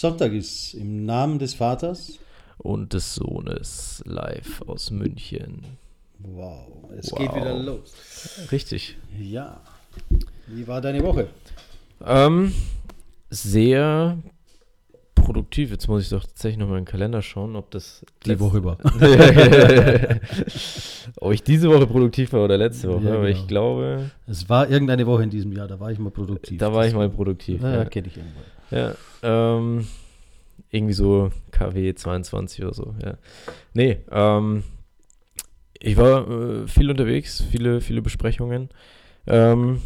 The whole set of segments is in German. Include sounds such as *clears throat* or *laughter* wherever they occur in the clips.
Sonntag ist im Namen des Vaters. Und des Sohnes live aus München. Wow, es Wow. geht wieder los. Richtig. Ja. Wie war deine Woche? Ähm, sehr produktiv. Jetzt muss ich doch tatsächlich nochmal in den Kalender schauen, ob das Die Woche war. *laughs* ob ich diese Woche produktiv war oder letzte Woche. Ja, Aber genau. ich glaube, Es war irgendeine Woche in diesem Jahr, da war ich mal produktiv. da war ich mal produktiv. Ja, ja. kenne ich irgendwo. Ja, ähm, irgendwie so KW 22 oder so, ja. Nee, ähm, ich war äh, viel unterwegs, viele, viele Besprechungen. Ähm,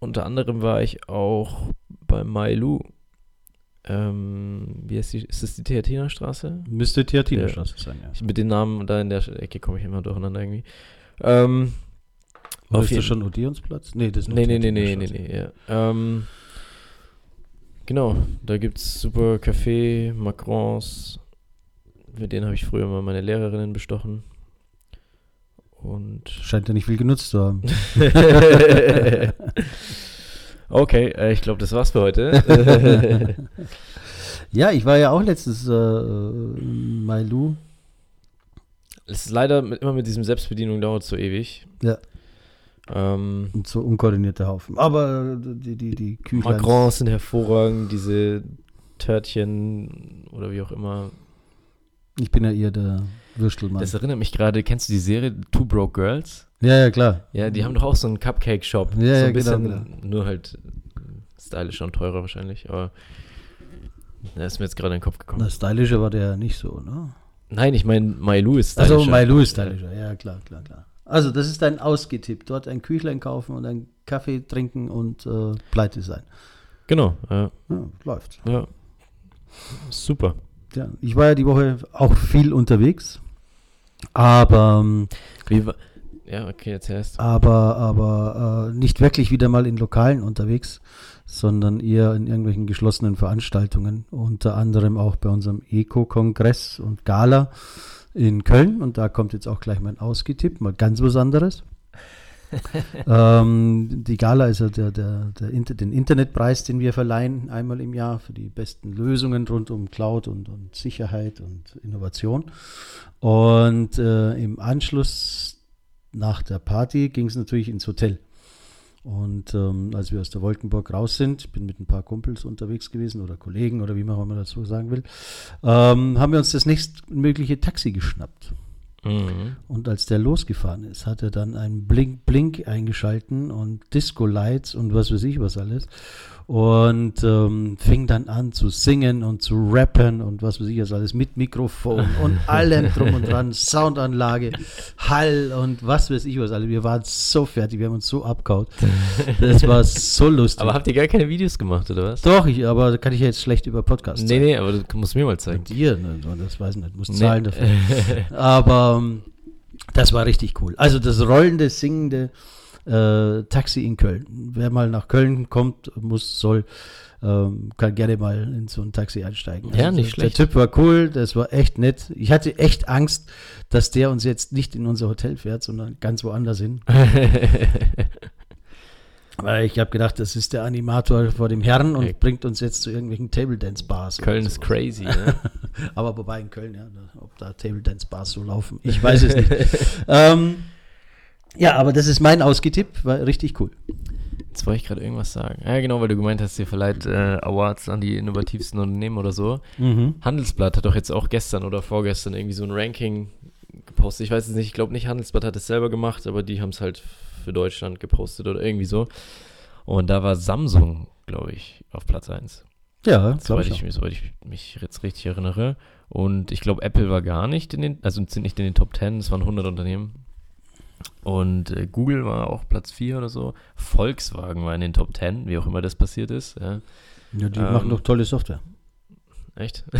unter anderem war ich auch bei Mailu. Ähm, wie heißt die? Ist das die Theatiner Straße? Müsste Theatinerstraße sein, ja. Ich, mit den Namen da in der Ecke komme ich immer durcheinander irgendwie. Ähm, jeden- das schon Odeonsplatz? Nee, das ist nur Nee, nee, nee, nee, nee, Theatinerstraße. nee, ja. Ähm, genau, da gibt es super Kaffee, Macrons. Mit denen habe ich früher mal meine Lehrerinnen bestochen. Und. Scheint ja nicht viel genutzt zu haben. *laughs* okay, äh, ich glaube, das war's für heute. *laughs* ja, ich war ja auch letztes äh, Mailu. Es ist leider mit, immer mit diesem Selbstbedienung dauert so ewig. Ja. Ähm, Und so unkoordinierte Haufen. Aber die, die, die Küchlein. Macrons sind hervorragend, diese Törtchen oder wie auch immer. Ich bin ja eher der Würstelmann. Das erinnert mich gerade, kennst du die Serie Two Broke Girls? ja, ja, klar. Ja, die haben doch auch so einen Cupcake-Shop. Ja, so ja, ein genau, bisschen, nur halt stylischer und teurer wahrscheinlich, aber da ist mir jetzt gerade in den Kopf gekommen. Na, stylischer war der ja nicht so, ne? Nein, ich meine, Mailu ist stylischer. Also Mailu ist stylischer, ja, klar, klar, klar. Also, das ist dein Ausgetipp. Dort ein Küchlein kaufen und einen Kaffee trinken und äh, pleite sein. Genau, ja, Ja, läuft. ja. Super. Ja, ich war ja die Woche auch viel unterwegs. Aber, ähm, Wie war, ja, okay, jetzt erst. aber, aber äh, nicht wirklich wieder mal in Lokalen unterwegs, sondern eher in irgendwelchen geschlossenen Veranstaltungen. Unter anderem auch bei unserem Eco-Kongress und Gala in Köln. Und da kommt jetzt auch gleich mein Ausgetipp, mal ganz was anderes. *laughs* ähm, die Gala ist ja der, der, der Inter den Internetpreis, den wir verleihen einmal im Jahr für die besten Lösungen rund um Cloud und, und Sicherheit und Innovation. Und äh, im Anschluss nach der Party ging es natürlich ins Hotel. Und ähm, als wir aus der Wolkenburg raus sind, bin mit ein paar Kumpels unterwegs gewesen oder Kollegen oder wie man auch immer dazu sagen will, ähm, haben wir uns das nächstmögliche Taxi geschnappt. Mhm. Und als der losgefahren ist, hat er dann einen Blink-Blink eingeschalten und Disco-Lights und was weiß ich was alles. Und ähm, fing dann an zu singen und zu rappen und was weiß ich was alles mit Mikrofon *laughs* und allem drum und dran, Soundanlage, Hall und was weiß ich was alles. Wir waren so fertig, wir haben uns so abgehauen. Das war so lustig. Aber habt ihr gar keine Videos gemacht, oder was? Doch, ich, aber da kann ich ja jetzt schlecht über Podcast Nee, zeigen. nee, aber du musst mir mal zeigen. Mit dir, ne, das weiß ich nicht, muss Nee. zahlen dafür. Aber ähm, das war richtig cool. Also das rollende, singende äh, Taxi in Köln. Wer mal nach Köln kommt, muss, soll, ähm, kann gerne mal in so ein Taxi einsteigen. Ja, Also nicht der, schlecht. Der Typ war cool, das war echt nett. Ich hatte echt Angst, dass der uns jetzt nicht in unser Hotel fährt, sondern ganz woanders hin. *laughs* Weil ich habe gedacht, das ist der Animator vor dem Herrn und Ja. bringt uns jetzt zu irgendwelchen Table Dance Bars. Köln ist crazy, ne? *laughs* Aber wobei in Köln, ja, ob da Table Dance Bars so laufen, ich weiß es nicht. *laughs* ähm, ja, aber das ist mein Ausgetipp, war richtig cool. Jetzt wollte ich gerade irgendwas sagen. Ja, genau, weil du gemeint hast, ihr verleiht äh, Awards an die innovativsten Unternehmen oder so. Handelsblatt hat doch jetzt auch gestern oder vorgestern irgendwie so ein Ranking gepostet. Ich weiß es nicht, ich glaube nicht, Handelsblatt hat es selber gemacht, aber die haben es halt für Deutschland gepostet oder irgendwie so. Und da war Samsung, glaube ich, auf Platz 1. Ja, glaube Soweit ich. ich, soweit ich mich jetzt richtig erinnere. Und ich glaube, Apple war gar nicht in den, also sind nicht in den Top 10, es waren 100 Unternehmen. Und äh, Google war auch Platz 4 oder so. Volkswagen war in den Top 10, wie auch immer das passiert ist. Ja. Ja, die Ähm, machen doch tolle Software. Echt? *laughs*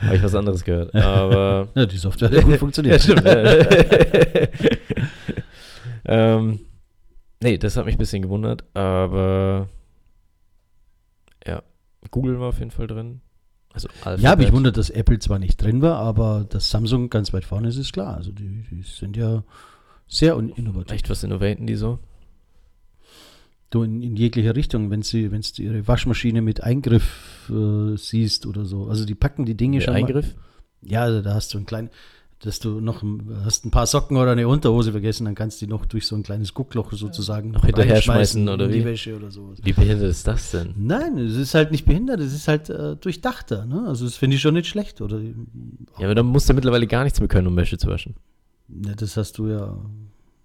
Habe ich was anderes gehört. Aber. *laughs* Ja, die Software hat ja gut funktioniert. Ja, stimmt. *laughs* ähm, nee, das hat mich ein bisschen gewundert, aber ja, Google war auf jeden Fall drin. Also Alphabet. Ja, mich wundert, dass Apple zwar nicht drin war, aber dass Samsung ganz weit vorne ist, ist klar. Also die, die sind ja sehr innovativ. Echt, was innovaten die so? Du in, in jeglicher Richtung, wenn sie, wenn du ihre Waschmaschine mit Eingriff äh, siehst oder so. Also die packen die Dinge Mit schon. mal- Eingriff? Ja, also da hast du ein klein, dass du noch hast ein paar Socken oder eine Unterhose vergessen, dann kannst du die noch durch so ein kleines Guckloch sozusagen Noch hinterher schmeißen oder in die wie? Wäsche oder so. Wie behindert ist das denn? Nein, es ist halt nicht behindert, es ist halt äh, durchdachter. Ne? Also das finde ich schon nicht schlecht. Oder Ja, aber dann musst du mittlerweile gar nichts mehr können, um Wäsche zu waschen. ja, das hast du ja,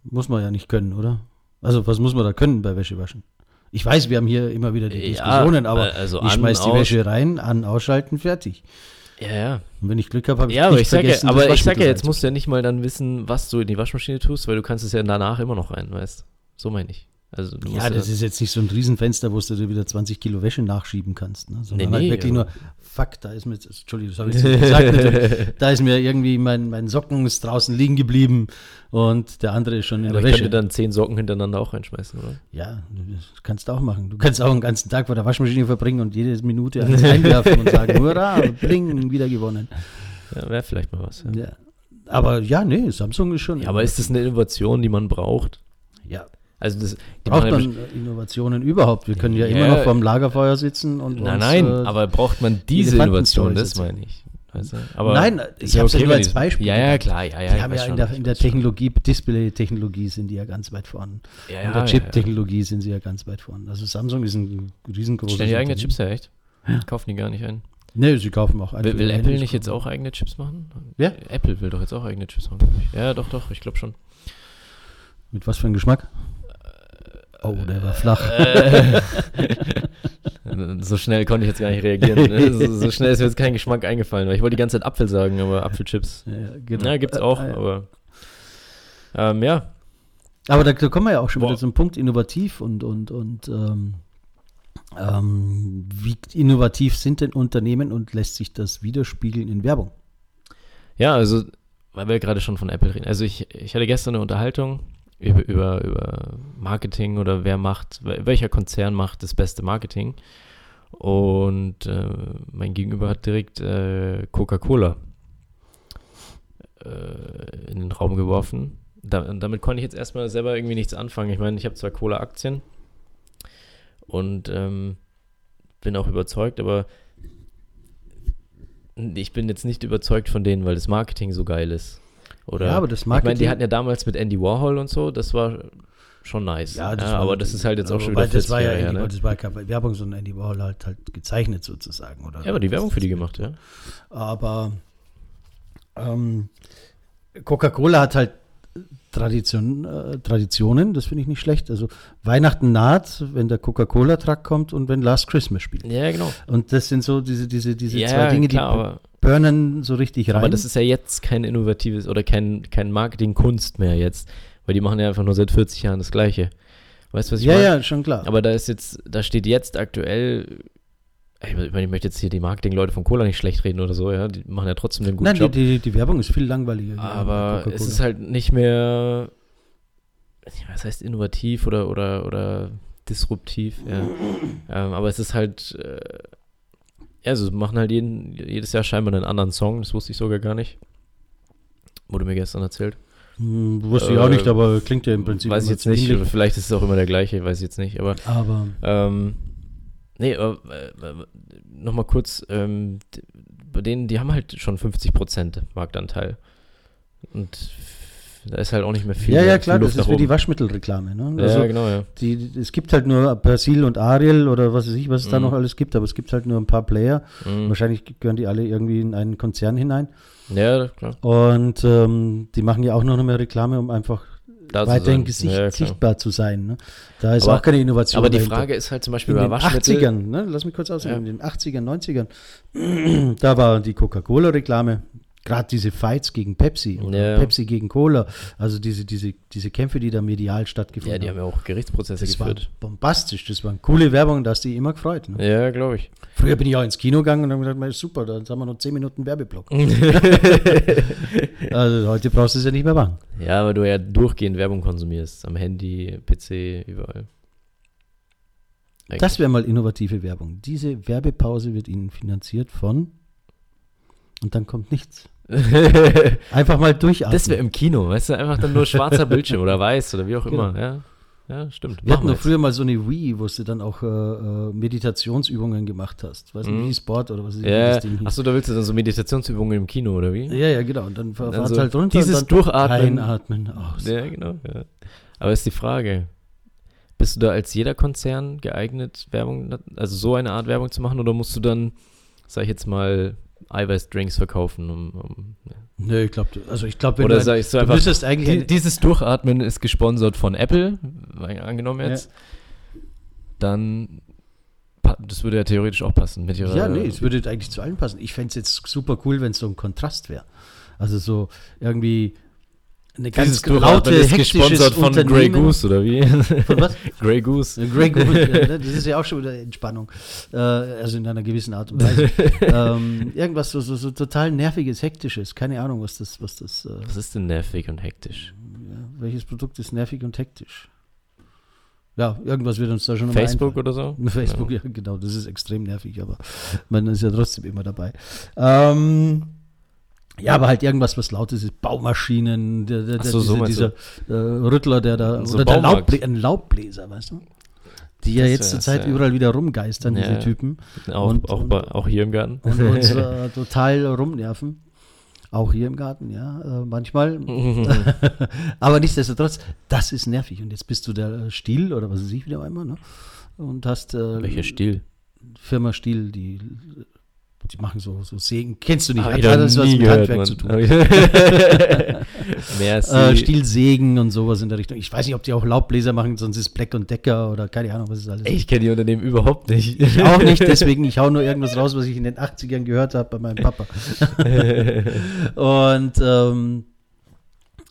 muss man ja nicht können, oder? Also was muss man da können bei Wäsche waschen? Ich weiß, wir haben hier immer wieder die Ja, Diskussionen, aber also ich schmeiß die. Wäsche rein, an, ausschalten, fertig. Ja, ja. Und wenn ich Glück habe, habe ich Ja, aber nicht ich sag ja, vergessen, das aber ich sag Waschmittel ja, jetzt musst du ja nicht mal dann wissen, was du in die Waschmaschine tust, weil du kannst es ja danach immer noch rein, weißt So meine ich. Also Ja, das ist jetzt nicht so ein Riesenfenster, wo du dir wieder 20 Kilo Wäsche nachschieben kannst. Ne? Sondern Nee, halt nee, wirklich aber- nur, fuck, da ist mir, jetzt- Entschuldigung, das habe ich jetzt nicht gesagt, natürlich. *laughs* da ist mir irgendwie mein, mein Socken ist draußen liegen geblieben und der andere ist schon in aber der ich Wäsche. könnte dann zehn Socken hintereinander auch reinschmeißen, oder? ja, das kannst du auch machen. Du kannst auch einen ganzen Tag vor der Waschmaschine verbringen und jede Minute eins *laughs* einwerfen und sagen, hurra, bling, wieder gewonnen. Ja, wäre vielleicht mal was. Ja. Ja. Aber ja, nee, Samsung ist schon. ja, aber ist das eine Innovation, die man braucht? Ja. Also das, Braucht ja man Innovationen überhaupt? Wir können ja, Ja. immer noch vorm Lagerfeuer sitzen und. Nein, uns, nein, äh, aber braucht man diese Innovation, das meine ich. Aber Nein, ich hab's ja nur als Beispiel Ja, ja, klar, ja, ja. Die haben ja in der, in der. Technologie, Display-Technologie sind die ja ganz weit vorne. Ja, in ja, der ja, Chip-Technologie sind sie ja ganz weit vorne. Also Samsung ist ein ja. riesengroßes Stellen die eigene. Chips her, echt? Ja. Kaufen die gar nicht ein. Nee, sie kaufen auch Will, will Apple nicht jetzt auch eigene Chips machen? Wer? Apple will doch jetzt auch eigene Chips machen. Ja, doch, doch, ich glaube schon. Mit was für einem Geschmack? Oh, der war flach. Äh, *laughs* so schnell konnte ich jetzt gar nicht reagieren. ne? *laughs* So, so schnell ist mir jetzt kein Geschmack eingefallen, weil ich wollte die ganze Zeit Apfel sagen, aber Apfelchips. Ja, genau. Ja, gibt's auch, Äh, äh, aber ähm, ja. Aber da, da kommen wir ja auch schon Boah. wieder zum Punkt innovativ und, und, und ähm, ähm, wie innovativ sind denn Unternehmen und lässt sich das widerspiegeln in Werbung? Ja, also, weil wir gerade schon von Apple reden. Also ich, ich hatte gestern eine Unterhaltung über, über, über Marketing oder wer macht, welcher Konzern macht das beste Marketing. Und äh, mein Gegenüber hat direkt äh, Coca-Cola äh, in den Raum geworfen. Da, damit konnte ich jetzt erstmal selber irgendwie nichts anfangen. Ich meine, ich habe zwar Cola-Aktien und ähm, bin auch überzeugt, aber ich bin jetzt nicht überzeugt von denen, weil das Marketing so geil ist. Oder Ja, aber das ich meine, die Marketing- hatten ja damals mit Andy Warhol und so, das war schon nice. Ja, Ja, war- aber das ist halt jetzt auch aber schon wieder das 40 war ja, her, Andy, ne? das war ja keine Werbung, sondern Andy Warhol halt halt gezeichnet sozusagen. Oder? Ja, aber die Werbung für die gemacht, ja. Aber ähm, Coca-Cola hat halt Tradition, äh, Traditionen, das finde ich nicht schlecht. Also Weihnachten naht, wenn der Coca-Cola-Truck kommt und wenn Last Christmas spielt. Ja, genau. Und das sind so diese, diese, diese ja, zwei Dinge, klar, die aber, burnen so richtig rein. aber das ist ja jetzt kein innovatives oder kein, kein Marketing-Kunst mehr jetzt, weil die machen ja einfach nur seit 40 Jahren das Gleiche. Weißt du, was ich ja, meine? ja, schon klar. Aber da ist jetzt, da steht jetzt aktuell, ich meine, ich möchte jetzt hier die Marketing-Leute von Cola nicht schlecht reden oder so, ja, die machen ja trotzdem einen guten Nein, die, Job. die, die Werbung ist viel langweiliger. ja, aber es ist halt nicht mehr, was heißt innovativ oder, oder, oder disruptiv, ja. ähm, aber es ist halt, äh, ja, also sie machen halt jeden, jedes Jahr scheinbar einen anderen Song, das wusste ich sogar gar nicht. Wurde mir gestern erzählt. Hm, wusste ich auch Äh, nicht, aber klingt ja im Prinzip. weiß ich jetzt nicht, oder vielleicht ist es auch immer der gleiche, weiß ich jetzt nicht, aber Aber Ähm, nee, aber äh, nochmal kurz, ähm, bei denen, die haben halt schon 50% Marktanteil. Und da ist halt auch nicht mehr viel. ja, ja, klar, das ist wie die. Waschmittelreklame. Ne? Ja, Also, genau, ja. die, es gibt halt nur Persil und Ariel oder was weiß ich, was es da Mhm. noch alles gibt, aber es gibt halt nur ein paar Player. Mhm. Wahrscheinlich gehören die alle irgendwie in einen Konzern hinein. Ja, klar. Und ähm, die machen ja auch noch mehr Reklame, um einfach Da weiterhin. Gesicht, Ja, sichtbar zu sein. Ne? Da ist Aber- auch keine Innovation. Aber die dahinter. Frage ist halt zum Beispiel in bei den Waschmittel. 80ern, ne? lass mich kurz aussehen, Ja. in den 80ern, 90ern, *clears throat* da war die Coca-Cola-Reklame, gerade diese Fights gegen Pepsi oder Ja. Pepsi gegen Cola, also diese, diese, diese Kämpfe, die da medial stattgefunden Ja, die haben ja auch Gerichtsprozesse das war geführt. bombastisch, das waren coole Werbung, da hast du dich immer gefreut. Ne? Ja, glaube ich. Früher bin ich auch ins Kino gegangen und habe gedacht, "Mensch, super, dann haben wir noch 10 Minuten Werbeblock. *laughs* *laughs* also heute brauchst du es ja nicht mehr machen. ja, weil du ja durchgehend Werbung konsumierst. Am Handy, PC, überall. Das wäre mal innovative Werbung. Diese Werbepause wird Ihnen finanziert von und dann kommt nichts. *laughs* Einfach mal durchatmen. Das wäre im Kino, weißt du, einfach dann nur schwarzer Bildschirm oder weiß oder wie auch Genau. immer, ja. Ja, stimmt. Wir hatten doch früher mal so eine Wii, wo du dann auch äh, äh, Meditationsübungen gemacht hast. Weißt du, Mhm. Wii Sport oder was ist Ja, das Ding achso, da willst du dann so Meditationsübungen im Kino, oder wie? Ja, ja, genau. Und dann Dann fahrt so halt runter dieses und dann Durchatmen. einatmen, aus. Ja, genau. Ja. Aber ist die Frage, bist du da als jeder Konzern geeignet, Werbung, also so eine Art Werbung zu machen, oder musst du dann, sag ich jetzt mal, Eiweißdrinks verkaufen? Um, um, ja. Nö, ich glaube, also ich glaube, wenn Oder du, sag ich so du einfach, müsstest eigentlich dieses Durchatmen ist gesponsert von Apple, angenommen Ja. jetzt, dann, pa- das würde ja theoretisch auch passen mit ihrer... Ja, nee, es würde eigentlich zu allen passen. Ich fände es jetzt super cool, wenn es so ein Kontrast wäre. Also so irgendwie eine ganz Dieses laute, ist gesponsert von Grey. Goose, oder wie? Von was? *laughs* Grey Goose. Grey Goose, ja, ne? *laughs* das ist ja auch schon wieder Entspannung. Äh, also in einer gewissen Art und Weise. *laughs* ähm, irgendwas so, so, so total nerviges, hektisches. Keine Ahnung, was das, was das, äh, Was ist denn nervig und hektisch? ja, welches Produkt ist nervig und hektisch? Ja, irgendwas wird uns da schon Facebook oder so? Facebook, ja. genau, das ist extrem nervig, aber man ist ja trotzdem immer dabei. Ähm, ja, aber halt irgendwas, was laut ist, ist Baumaschinen, der, der, Ach so, so dieser, äh, Rüttler, der da, So oder der. Laubblä ein Laubbläser, weißt du? Die ja jetzt zur Zeit ja. überall wieder rumgeistern, Ja, diese. Typen. Auch, Und- auch, und- auch hier im Garten. Und *laughs* uns äh, total rumnerven. Auch hier im Garten, ja, äh, manchmal. *laughs* *laughs* Aber nichtsdestotrotz, das ist nervig. Und jetzt bist du der Stiel oder was weiß ich, wie auch immer, ne? Und hast äh, Welcher Stil? Firma Stiel, die, die machen so, so Sägen. Kennst du nicht? Hab Hat alles was mit gehört, Handwerk Mann. zu tun. *laughs* Merci. Äh, Stielsägen und sowas in der Richtung. Ich weiß nicht, ob die auch Laubbläser machen, sonst ist Black und Decker oder keine Ahnung, was ist alles. Ich kenne die Unternehmen überhaupt nicht. Ich auch nicht, *laughs* deswegen, ich hau nur irgendwas raus, was ich in den 80ern gehört habe bei meinem Papa. *laughs* und ähm,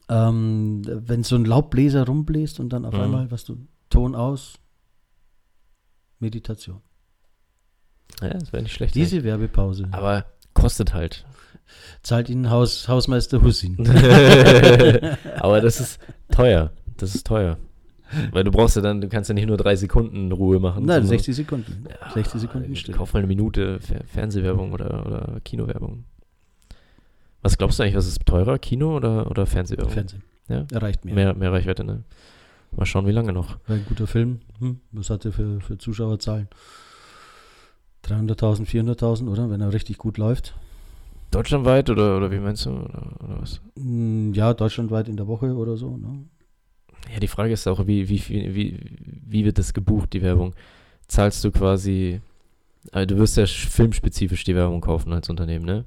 ähm, wenn so ein Laubbläser rumbläst und dann auf Mhm. einmal, was du, Ton aus, Meditation. Ja, das wäre nicht schlecht. Diese Werbepause Aber kostet halt. zahlt Ihnen Haus, Hausmeister Hussin. *laughs* Aber das ist teuer. Das ist teuer. Weil du brauchst ja dann, du kannst ja nicht nur drei Sekunden Ruhe machen. Nein, sondern- 60 Sekunden. 60 Sekunden still. Kauf mal eine Minute Fer Fernsehwerbung oder, oder Kinowerbung. Was glaubst du eigentlich, was ist teurer? Kino oder, oder Fernsehwerbung? Fernsehen. Ja? Erreicht mehr. Mehr, mehr Reichweite, ne? Mal schauen, wie lange noch. Ein guter Film. Hm, was hat er für, für Zuschauerzahlen? 300.000, 400.000, oder? Wenn er richtig gut läuft. Deutschlandweit oder, oder wie meinst du? Oder, oder was? Hm, Ja, deutschlandweit in der Woche oder so. Ne? Ja, die Frage ist auch, wie, wie, wie, wie wird das gebucht, die Werbung? Zahlst du quasi, also du wirst ja sch- filmspezifisch die Werbung kaufen als Unternehmen, ne?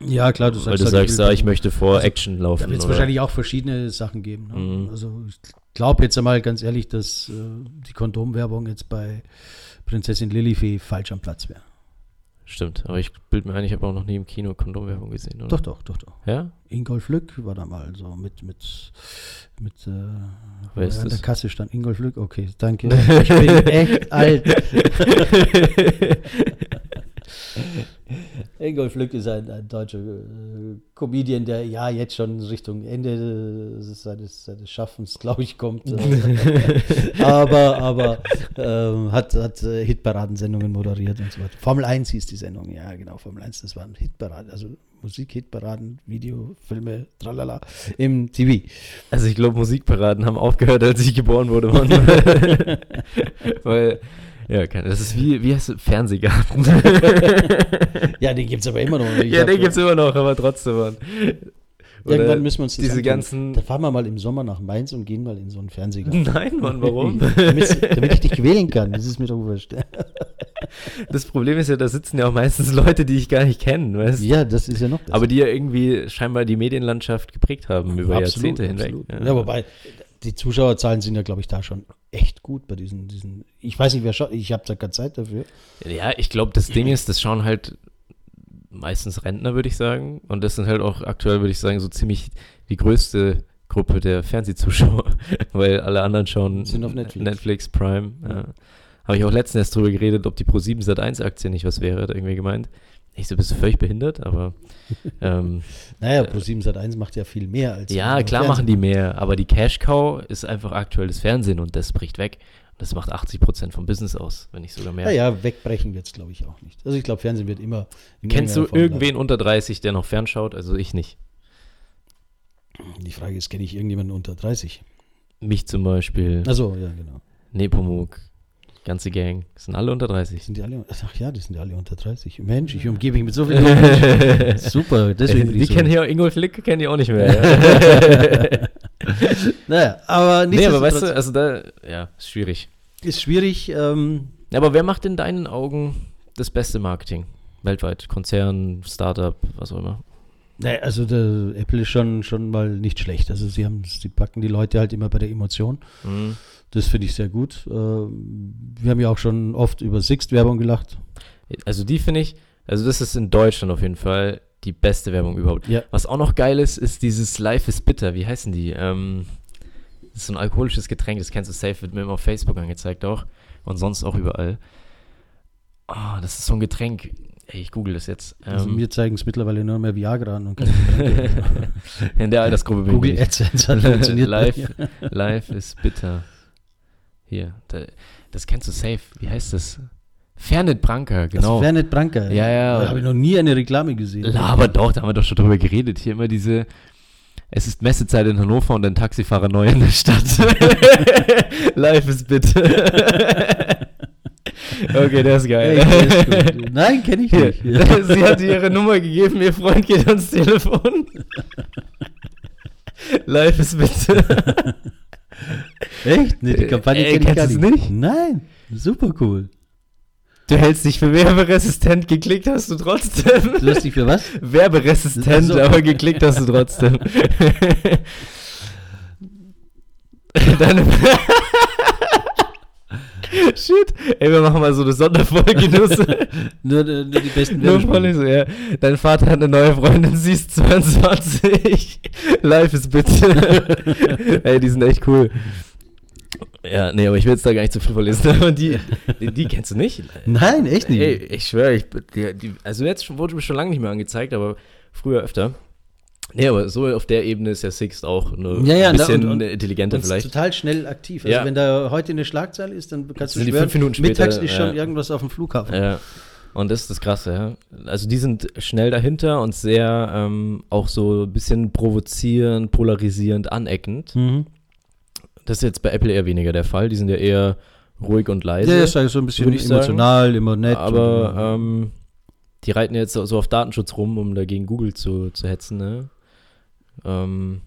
Ja, klar, du Weil du halt, sagst, will- ah, ich möchte vor Also, Action laufen. Da wird es wahrscheinlich auch verschiedene Sachen geben. Ne? Mhm. Also ich glaube jetzt einmal ganz ehrlich, dass äh, die Kondomwerbung jetzt bei Prinzessin Lilifee falsch am Platz wäre. Stimmt, aber ich bild mir ein, ich habe auch noch nie im Kino Kondomwerbung gesehen, oder? Doch, doch, doch, doch. Ja? Ingolf Lück war da mal so mit, mit, mit äh, Wer ist an der das? Kasse stand Ingolf Lück. Okay, danke. *laughs* Ich bin echt alt. *laughs* Ingolf Lück ist ein, ein deutscher äh, Comedian, der ja jetzt schon Richtung Ende seines, seines Schaffens, glaube ich, kommt. *laughs* Aber aber ähm, hat, hat äh, Hitparadensendungen moderiert und so weiter. Formel 1 hieß die Sendung, ja genau, Formel 1, das waren Hitparaden, also Musik-Hitparaden, Video, Filme, tralala, im TV. Also ich glaube, Musikparaden haben aufgehört, als ich geboren wurde. *laughs* Weil, ja, keine, das ist wie, wie heißt es, Fernsehgarten. *laughs* Ja, den gibt es aber immer noch. Ja, den gibt's immer noch, aber trotzdem, Mann. Oder Irgendwann müssen wir uns das diese antun. ganzen- Da fahren wir mal im Sommer nach Mainz und gehen mal in so einen Fernsehgarten. Nein, Mann, warum? *laughs* damit, damit ich dich wählen kann. Das ist mir doch wurscht. *laughs* Das Problem ist ja, da sitzen ja auch meistens Leute, die ich gar nicht kenne, weißt du? Ja, das ist ja noch besser. Aber die ja irgendwie scheinbar die Medienlandschaft geprägt haben über Absolut, Jahrzehnte hinweg. absolut. Ja. wobei, die Zuschauerzahlen sind ja, glaube ich, da schon echt gut bei diesen, diesen ich weiß nicht, wer schaut, ich habe da keine Zeit dafür. Ja, ich glaube, das Ding ist, das schauen halt meistens Rentner, würde ich sagen. Und das sind halt auch aktuell, würde ich sagen, so ziemlich die größte Gruppe der Fernsehzuschauer, *laughs* weil alle anderen schauen Sind auf Netflix. Netflix Prime. Ja. Ja. Habe ich auch letztens erst drüber geredet, ob die Pro7 Sat1 Aktie nicht was wäre, hat irgendwie gemeint. Ich so, bist du völlig behindert, aber *laughs* ähm, Naja, Pro7 Sat1 macht ja viel mehr als. ja, klar machen die mehr, aber die Cash Cow ist einfach aktuelles Fernsehen und das bricht weg. Das macht 80% vom Business aus, wenn nicht sogar mehr. Naja, wegbrechen wird es, glaube ich, auch nicht. Also ich glaube, Fernsehen wird immer. Kennst du irgendwen unter 30, der noch fernschaut? Also ich nicht. bleiben. Die Frage ist, kenne ich irgendjemanden unter 30? Mich zum Beispiel. Achso, ja, genau. Nepomuk. Ganze Gang. Sind alle unter 30. Sind die alle, ach ja, die sind alle unter 30. Mensch, ich umgebe mich mit so *laughs* vielen Menschen. Super, deswegen. Die so. kennen hier Ingolf Lick, kennen die auch nicht mehr. Ja. *laughs* naja, aber nicht. Nee, aber weißt du, also da, ja, ist schwierig. Ist schwierig. Ähm, aber wer macht in deinen Augen das beste Marketing? Weltweit? Konzern, Startup, was auch immer. Nee, also der Apple ist schon, schon mal nicht schlecht. Also sie haben, sie packen die Leute halt immer bei der Emotion. Mhm. Das finde ich sehr gut. Äh, wir haben ja auch schon oft über Sixt-Werbung gelacht. Also die finde ich, also das ist in Deutschland auf jeden Fall die beste Werbung überhaupt. Ja. Was auch noch geil ist, ist dieses Life is Bitter. Wie heißen die? Ähm, das ist so ein alkoholisches Getränk, das kennst du safe, wird mir immer auf Facebook angezeigt auch. Und sonst auch überall. Oh, das ist so ein Getränk. Ey, ich google das jetzt. Also ähm, mir zeigen es mittlerweile nur mehr Viagra an und *laughs* In der Altersgruppe bin Google AdSense hat funktioniert. *laughs* Life, life is bitter. Hier, da, das kennst du safe. Wie heißt das? Fernet Branca, genau. Das Fernet Branca. Ja, ja. Da habe ich noch nie eine Reklame gesehen. Aber doch, da haben wir doch schon drüber geredet. Hier immer diese. Es ist Messezeit in Hannover und ein Taxifahrer neu in der Stadt. *laughs* Life is bitte. okay, der ist geil. Hey, ist Nein, kenne ich nicht. *laughs* Sie hat ihre Nummer gegeben, ihr Freund geht ans Telefon. *laughs* Life is bitte. Echt? Nee, die Kampagne kenne ich gar nicht. Nein, super cool. Du hältst dich für werberesistent, geklickt hast du trotzdem. Du hast dich für was? Werberesistent, so. aber geklickt hast du trotzdem. *laughs* Deine *laughs* Shit. Ey, wir machen mal so eine Sonderfolge. *laughs* nur, nur, die besten Nur so, ja. Dein Vater hat eine neue Freundin, sie ist 22. *laughs* Life ist bitte. Ey, die sind echt cool. Ja, nee, aber ich will jetzt da gar nicht zu viel verlesen. Aber die, die, die kennst du nicht? Nein, echt nicht. Ey, ich schwöre, ich, die, die, also jetzt wurde mir schon lange nicht mehr angezeigt, aber früher öfter. Nee, aber so auf der Ebene ist ja Sixt auch eine ja, ja, bisschen und, und, intelligenter und vielleicht. total schnell aktiv. Also ja. wenn da heute eine Schlagzeile ist, dann kannst du schwören, die fünf Minuten später, mittags ist schon irgendwas auf dem Flughafen. Ja. Und das ist das Krasse, ja. Also die sind schnell dahinter und sehr ähm, auch so ein bisschen provozierend, polarisierend, aneckend. Mhm. Das ist jetzt bei Apple eher weniger der Fall. Die sind ja eher ruhig und leise. Ja, ist so ein bisschen emotional, sagen. immer nett. Aber ähm, die reiten jetzt so auf Datenschutz rum, um dagegen Google zu, zu hetzen, ne? Ähm,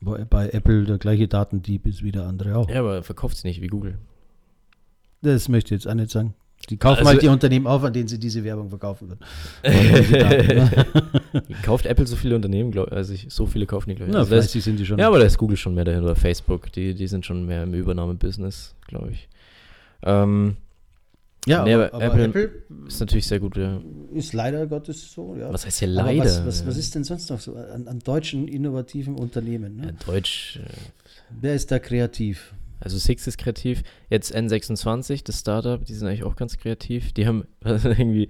bei, bei Apple der gleiche Datendieb ist wie der andere auch. Ja, aber verkauft sie nicht wie Google. Das möchte ich jetzt auch nicht sagen. Die kaufen also, halt die Unternehmen auf, an denen sie diese Werbung verkaufen würden. *laughs* *laughs* Kauft Apple so viele Unternehmen, glaube also ich, so viele kaufen die, glaube ich. Ja, also ist, sind die schon. Ja, aber da ist Google schon mehr dahinter, oder Facebook, die, die sind schon mehr im Übernahmebusiness, glaube ich. Ähm, ja, nee, aber, aber Apple, Apple, ist natürlich sehr gut, ja. Ist leider Gottes so, ja. Was heißt hier leider? Was, was, was, ist denn sonst noch so an, an deutschen innovativen Unternehmen? Ne? Ja, Deutsch. Äh, Wer ist da kreativ? Also Six ist kreativ. Jetzt N26, das Startup, die sind eigentlich auch ganz kreativ. Die haben *laughs* also irgendwie,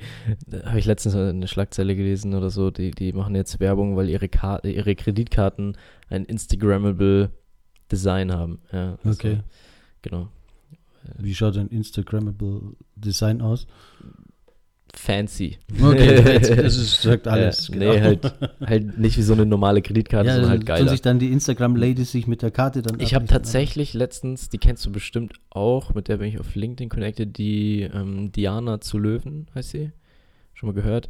habe ich letztens eine Schlagzeile gelesen oder so, die, die machen jetzt Werbung, weil ihre, Ka ihre Kreditkarten ein Instagrammable Design haben. Ja, also, okay. Genau. Wie schaut ein Instagrammable Design aus? Fancy. Okay, *laughs* das ist, sagt alles. Ja, genau. Nee, halt, *laughs* halt nicht wie so eine normale Kreditkarte, ja, sondern halt geil. sich dann die Instagram-Ladies sich mit der Karte dann Ich habe tatsächlich letztens, die kennst du bestimmt auch, mit der bin ich auf LinkedIn connected, die ähm, Diana zu Löwen, heißt sie? Schon mal gehört?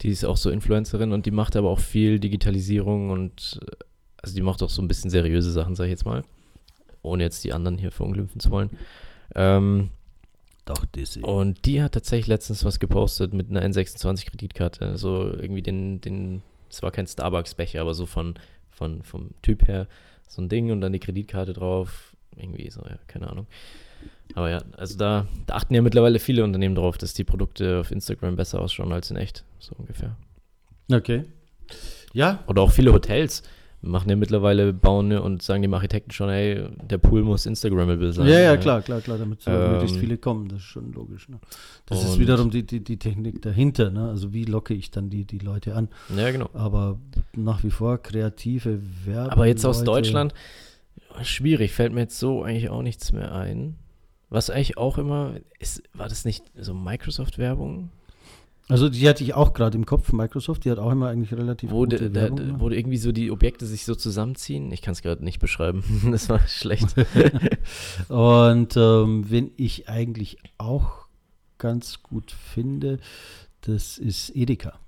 Die ist auch so Influencerin und die macht aber auch viel Digitalisierung und äh, also die macht auch so ein bisschen seriöse Sachen, sag ich jetzt mal. Ohne jetzt die anderen hier verunglimpfen zu wollen. Ähm, Doch, Dizzy. Und die hat tatsächlich letztens was gepostet mit einer N26-Kreditkarte. Also irgendwie den, den, es war kein Starbucks-Becher, aber so von, von, vom Typ her so ein Ding und dann die Kreditkarte drauf. Irgendwie so, ja, keine Ahnung. Aber ja, also da, da achten ja mittlerweile viele Unternehmen drauf, dass die Produkte auf Instagram besser ausschauen als in echt. So ungefähr. Okay. Ja. Oder auch viele Hotels machen ja mittlerweile, bauen und sagen dem Architekten schon, hey, der Pool muss Instagrammable sein. Ja, ja, klar, klar, klar, damit so ähm, möglichst viele kommen, das ist schon logisch. Ne? Das ist wiederum die, die, die Technik dahinter, ne? also wie locke ich dann die, die Leute an. Ja, genau. Aber nach wie vor kreative Werbung. Aber jetzt aus Deutschland, schwierig, fällt mir jetzt so eigentlich auch nichts mehr ein. Was eigentlich auch immer, ist, war das nicht so Microsoft-Werbung? Also die hatte ich auch gerade im Kopf, Microsoft, die hat auch immer eigentlich relativ wo, gute de, Werbung, wo irgendwie so die Objekte sich so zusammenziehen. Ich kann es gerade nicht beschreiben, *laughs* das war schlecht. *laughs* und ähm, wenn ich eigentlich auch ganz gut finde, das ist Edeka.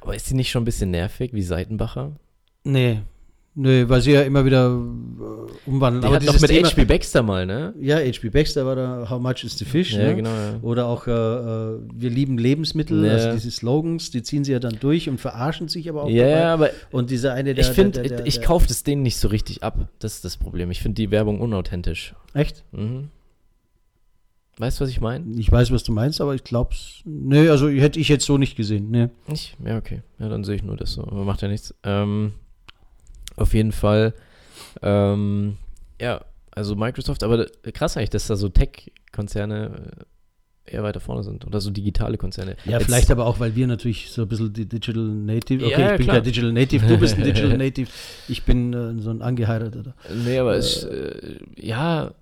Aber ist die nicht schon ein bisschen nervig wie Seitenbacher? Nee, Nö, weil sie ja immer wieder äh, umwandeln. Die aber doch mit H.P. Baxter mal, ne? Ja, H.P. Baxter war da How Much is the Fish, ja, ne? genau. Ja. Oder auch äh, äh, Wir lieben Lebensmittel, ja. also diese Slogans, die ziehen sie ja dann durch und verarschen sich aber auch Ja, dabei. aber und dieser eine, der Ich finde, ich kaufe das denen nicht so richtig ab. Das ist das Problem. Ich finde die Werbung unauthentisch. Echt? Mhm. Weißt du, was ich meine? Ich weiß, was du meinst, aber ich glaub's. Nee, also hätte ich jetzt so nicht gesehen, ne. Nicht? Ja, okay. Ja, dann sehe ich nur das so. Aber macht ja nichts. Ähm auf jeden Fall, ähm, ja, also Microsoft, aber krass eigentlich, dass da so Tech-Konzerne äh, eher weiter vorne sind oder so digitale Konzerne. Ja, Jetzt, vielleicht aber auch, weil wir natürlich so ein bisschen die Digital Native, okay, ja, ich bin kein Digital Native, du bist ein *laughs* Digital Native, ich bin äh, so ein angeheirateter. Nee, aber äh, es, äh, ja,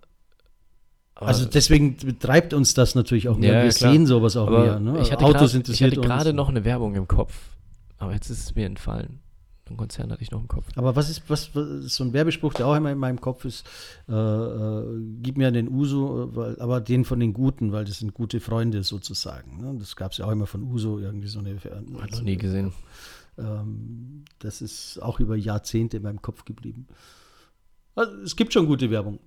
also deswegen betreibt uns das natürlich auch mehr. Ja, wir klar. sehen sowas auch aber mehr. Ne? Ich hatte Autos grad, interessiert Ich hatte gerade noch eine Werbung im Kopf, aber jetzt ist es mir entfallen. Ein Konzern hatte ich noch im Kopf. Aber was ist, was, was ist so ein Werbespruch, der auch immer in meinem Kopf ist, äh, äh, gib mir den Uso, weil, aber den von den Guten, weil das sind gute Freunde sozusagen. Ne? Das gab es ja auch immer von Uso, irgendwie so eine. Äh, Hat noch nie gesehen. Ähm, das ist auch über Jahrzehnte in meinem Kopf geblieben. Also, es gibt schon gute Werbung.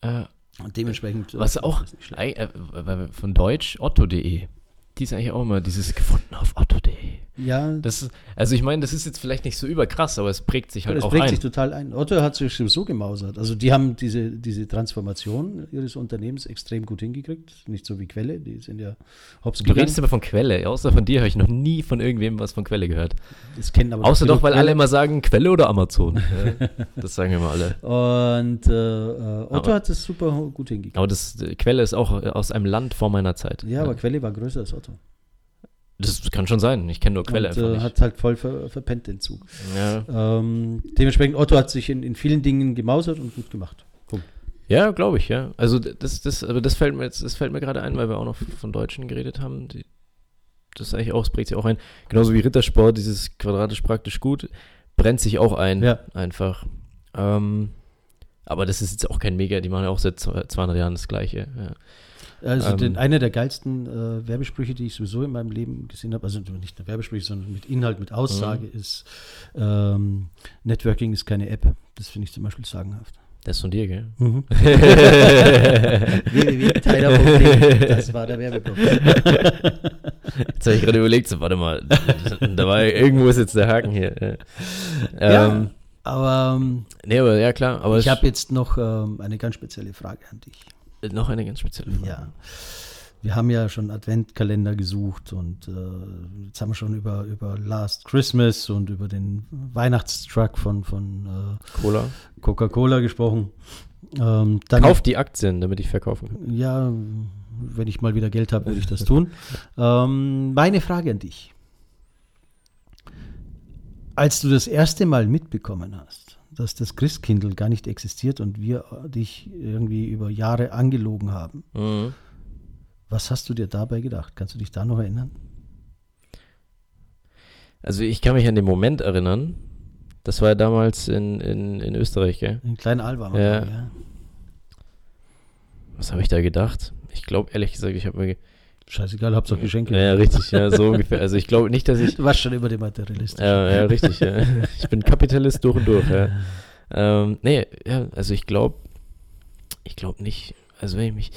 Äh, Und dementsprechend. Was äh, auch äh, von Deutsch otto.de. Die ist eigentlich auch immer dieses gefunden auf otto.de. Ja. Das also ich meine, das ist jetzt vielleicht nicht so überkrass, aber es prägt sich halt ja, auch ein. Es prägt sich total ein. Otto hat sich so gemausert. Also die haben diese, diese Transformation ihres Unternehmens extrem gut hingekriegt. Nicht so wie Quelle, die sind ja hops Du redest immer von Quelle. Außer von dir habe ich noch nie von irgendwem was von Quelle gehört. Das kennen aber Außer doch, weil Quelle. alle immer sagen, Quelle oder Amazon. *laughs* das sagen immer alle. Und äh, äh Otto aber, hat das super gut hingekriegt. Aber das Quelle ist auch aus einem Land vor meiner Zeit. Ja, aber Quelle war größer als Otto. Das kann schon sein. Ich kenne nur Quelle und, einfach nicht. Hat halt voll ver, verpennt den Zug. Ja. Ähm, dementsprechend Otto hat sich in, in vielen Dingen gemausert und gut gemacht. Punkt. Ja, glaube ich, ja. Also das, das, aber das fällt mir jetzt, das fällt mir gerade ein, weil wir auch noch von Deutschen geredet haben. Die, das eigentlich auch, das prägt sich auch ein. Genauso wie Rittersport, dieses quadratisch praktisch gut, brennt sich auch ein. Ja. Einfach. Ähm, aber das ist jetzt auch kein Mega, die machen ja auch seit 200 Jahren das Gleiche. Ja. Also ähm, den, einer der geilsten äh, Werbesprüche, die ich sowieso in meinem Leben gesehen habe, also nicht der Werbesprüche, sondern mit Inhalt, mit Aussage, mhm. ist ähm, Networking ist keine App. Das finde ich zum Beispiel sagenhaft. Das ist von dir, gell? Mhm. *laughs* www.tyler.de, das war der Werbeblock. Jetzt habe ich gerade überlegt, so, warte mal, da war irgendwo ist jetzt der Haken hier. Ähm, ja, aber, ähm, nee, aber ja klar. Aber ich habe jetzt noch ähm, eine ganz spezielle Frage an dich. Noch eine ganz spezielle Frage. Ja. Wir haben ja schon Adventkalender gesucht und äh, jetzt haben wir schon über, über Last Christmas und über den Weihnachtstruck von, von äh, Cola. Coca-Cola gesprochen. Ähm, Kauf die Aktien, damit ich verkaufen kann. Ja, wenn ich mal wieder Geld habe, würde ich das tun. *laughs* Ähm, meine Frage an dich. Als du das erste Mal mitbekommen hast, dass das Christkindl gar nicht existiert und wir dich irgendwie über Jahre angelogen haben. Mhm. Was hast du dir dabei gedacht? Kannst du dich da noch erinnern? Also ich kann mich an den Moment erinnern. Das war ja damals in, in, in Österreich, gell? In Klein Alba. Ja. ja. Was habe ich da gedacht? Ich glaube, ehrlich gesagt, ich habe mir Scheißegal, Hauptsache Geschenke. Ja, richtig, ja, so ungefähr. Also ich glaube nicht, dass ich. *laughs* Du warst schon über dem Materialist. Ja, ja, richtig, ja. *laughs* Ich bin Kapitalist durch und durch, ja. Ähm, nee, ja, also ich glaube, ich glaube nicht, also wenn ich mich.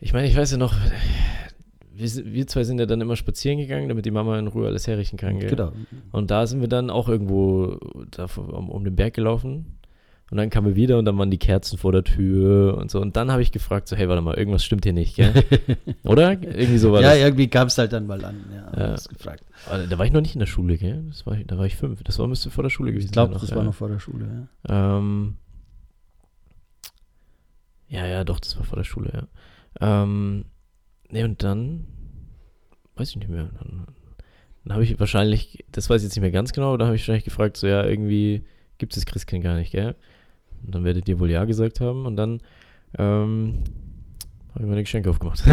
Ich meine, ich weiß ja noch, wir, wir, zwei sind ja dann immer spazieren gegangen, damit die Mama in Ruhe alles herrichten kann. Gell? Genau. Und da sind wir dann auch irgendwo da um, um den Berg gelaufen. Und dann kamen wir wieder und dann waren die Kerzen vor der Tür und so. Und dann habe ich gefragt, so, hey, warte mal, irgendwas stimmt hier nicht, gell? *laughs* Oder? Irgendwie so war ja, das. Ja, irgendwie kam es halt dann mal an, ja, ja. gefragt. Aber da war ich noch nicht in der Schule, gell? Das war, da war ich fünf. Das war, müsste vor der Schule gewesen sein. Ich glaube, das ja. war noch vor der Schule, ja. Ähm, ja, ja, doch, das war vor der Schule, ja. Ähm, ne, und dann, weiß ich nicht mehr. Dann, dann habe ich wahrscheinlich, das weiß ich jetzt nicht mehr ganz genau, aber da habe ich wahrscheinlich gefragt, so, ja, irgendwie gibt es das Christkind gar nicht, gell? Und dann werdet ihr wohl Ja gesagt haben. Und dann ähm, Habe ich meine Geschenke aufgemacht. *laughs*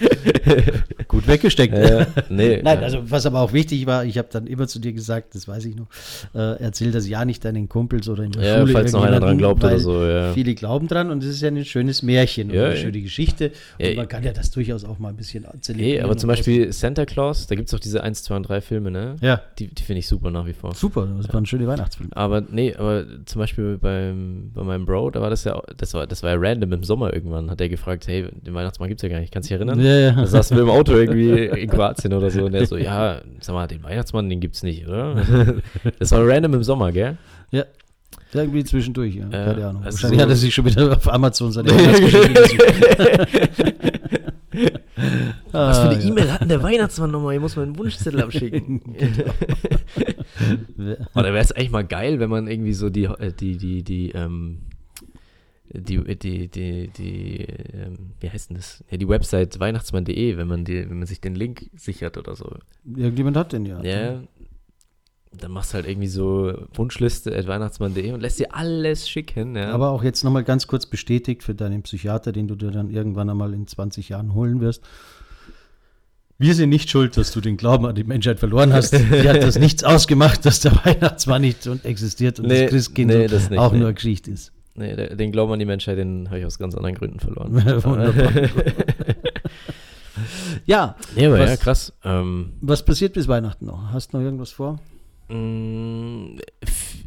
*laughs* *laughs* Gut weggesteckt. Äh, *laughs* nee, Nein, also was aber auch wichtig war, ich habe dann immer zu dir gesagt, das weiß ich noch, äh, erzähl das ja nicht deinen Kumpels oder in der ja, Schule. falls noch einer dran glaubt oder so, ja. Viele glauben dran und es ist ja ein schönes Märchen Ja, und eine schöne Geschichte. Und man kann ja das durchaus auch mal ein bisschen Nee, zelebrieren. aber zum Beispiel Santa Claus, da gibt es auch diese 1, 2 und 3 Filme, ne? Ja, Die, die finde ich super nach wie vor. super, das waren schöne Weihnachtsfilme. Aber nee, aber zum Beispiel beim, bei meinem Bro, da war das ja, das war, das war ja random im Sommer irgendwann, hat er gefragt, hey, den Weihnachtsmann gibt's ja gar nicht, kannst du dich erinnern? Ja, ja. Da saßen wir im Auto irgendwie in Kroatien oder so und der so, ja, sag mal, den Weihnachtsmann, den gibt's nicht, oder? *laughs* Das war random im Sommer, gell? Ja. Irgendwie zwischendurch, ja. Ja, Keine Ahnung. also Wahrscheinlich so- hat er sich schon wieder auf Amazon seine *laughs* gesucht. *laughs* Was für Ah, eine ja. E-Mail hat denn der Weihnachtsmann nochmal? Hier muss man einen Wunschzettel abschicken. Oder wäre es eigentlich mal geil, wenn man irgendwie so die, äh, die, die, die, ähm, die, die, die, die, ähm, wie heißt denn das? Ja, die Website weihnachtsmann.de, wenn man die, wenn man sich den Link sichert oder so. Irgendjemand hat den ja. Ja. Dann machst du halt irgendwie so Wunschliste at weihnachtsmann.de und lässt dir alles schicken, ja. Aber auch jetzt nochmal ganz kurz bestätigt für deinen Psychiater, den du dir dann irgendwann einmal in 20 Jahren holen wirst. Wir sind nicht schuld, dass du den Glauben an die Menschheit verloren hast. Die hat das *laughs* nichts ausgemacht, dass der Weihnachtsmann nicht existiert und Nee, das Christkind nee, das nicht, auch nee. nur eine Geschichte ist. Nee, den Glauben an die Menschheit, den habe ich aus ganz anderen Gründen verloren. *laughs* *laughs* Ja, nee, aber Was- ja, krass. Ähm, was passiert bis Weihnachten noch? Hast du noch irgendwas vor? Mm,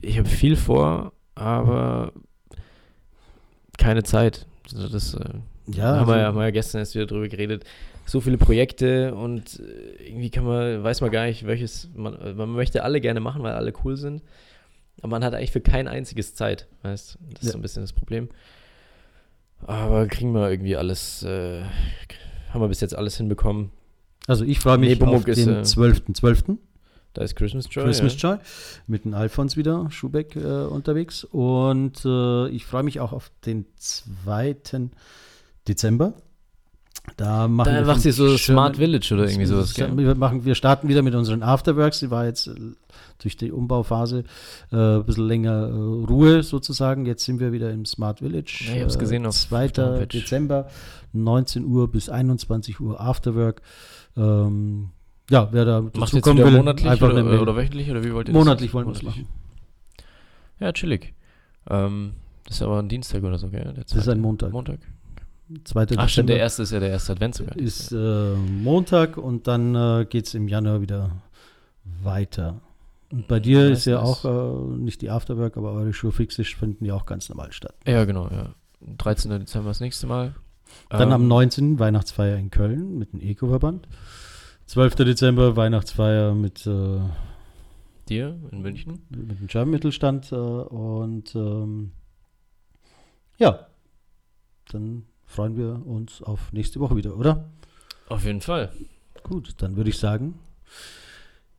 Ich habe viel vor, aber keine Zeit. Also Das äh, Ja, haben, wir, also- ja- haben wir ja gestern erst wieder drüber geredet. So viele Projekte und äh, irgendwie kann man, weiß man gar nicht, welches, man, man möchte alle gerne machen, weil alle cool sind. Aber man hat eigentlich für kein einziges Zeit, weißt Das ist Ja. so ein bisschen das Problem. Aber kriegen wir irgendwie alles, äh, haben wir bis jetzt alles hinbekommen. Also ich freue mich Nepomuk auf den äh, 12.12. Da ist Christmas Joy. Christmas ja. Joy mit dem Alfons wieder, Schubeck äh, unterwegs. Und äh, ich freue mich auch auf den 2. Dezember. Da machen Da wir macht ihr so Smart Village oder irgendwie sowas, gell? Wir, machen, wir starten wieder mit unseren Afterworks. Die war jetzt äh, durch die Umbauphase äh, ein bisschen länger äh, Ruhe sozusagen. Jetzt sind wir wieder im Smart Village. Ja, ich hab's gesehen auf- 2. auf der Homepage. Dezember, 19 Uhr bis 21 Uhr Afterwork. Ähm, ja, wer da Macht jetzt wieder will, monatlich einfach oder, oder wöchentlich oder wie wollt ihr Monatlich das? wollen wir es machen. Ja, chillig. Ähm, das ist aber ein Dienstag oder so, gell? Das ist ein Montag. Montag. 2. Ach stimmt, der Dezember erste ist ja der erste Advent sogar. ist äh, Montag und dann äh, geht es im Januar wieder weiter. Und bei dir Ja, ist ja auch äh, nicht die Afterwork, aber eure Showfixe finden ja auch ganz normal statt. ja, genau, ja. 13. Dezember das nächste Mal. Dann Ähm, am 19. Weihnachtsfeier in Köln mit dem Eco-Verband. 12. Dezember Weihnachtsfeier mit, äh, Dir in München. mit dem German-Mittelstand. Äh, und ähm, ja, dann freuen wir uns auf nächste Woche wieder, oder? Auf jeden Fall. Gut, dann würde ich sagen,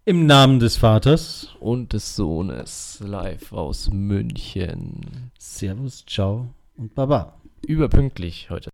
im Namen des Vaters, Und des Sohnes live aus München. Servus, ciao und Baba. Überpünktlich heute.